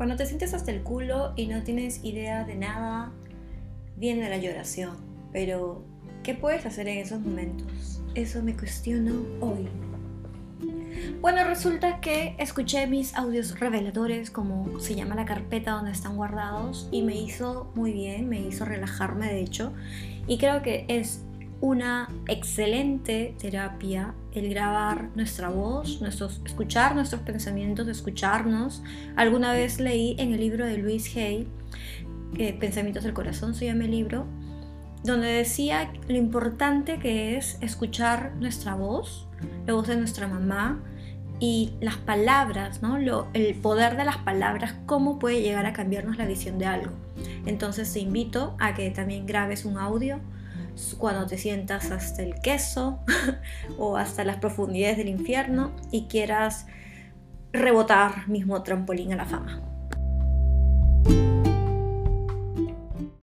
Cuando te sientes hasta el culo y no tienes idea de nada, viene la lloración. Pero, ¿qué puedes hacer en esos momentos? Eso me cuestiono hoy. Bueno, resulta que escuché mis audios reveladores, como se llama la carpeta donde están guardados, y me hizo muy bien, me hizo relajarme de hecho, y creo que es una excelente terapia el grabar nuestra voz, nuestros, escuchar nuestros pensamientos, escucharnos. Alguna vez leí en el libro de Luis Hay, que Pensamientos del Corazón se llama el libro, donde decía lo importante que es escuchar nuestra voz, la voz de nuestra mamá y las palabras, ¿no? el poder de las palabras, cómo puede llegar a cambiarnos la visión de algo. Entonces te invito a que también grabes un audio cuando te sientas hasta el queso o hasta las profundidades del infierno y quieras rebotar mismo trampolín a la fama.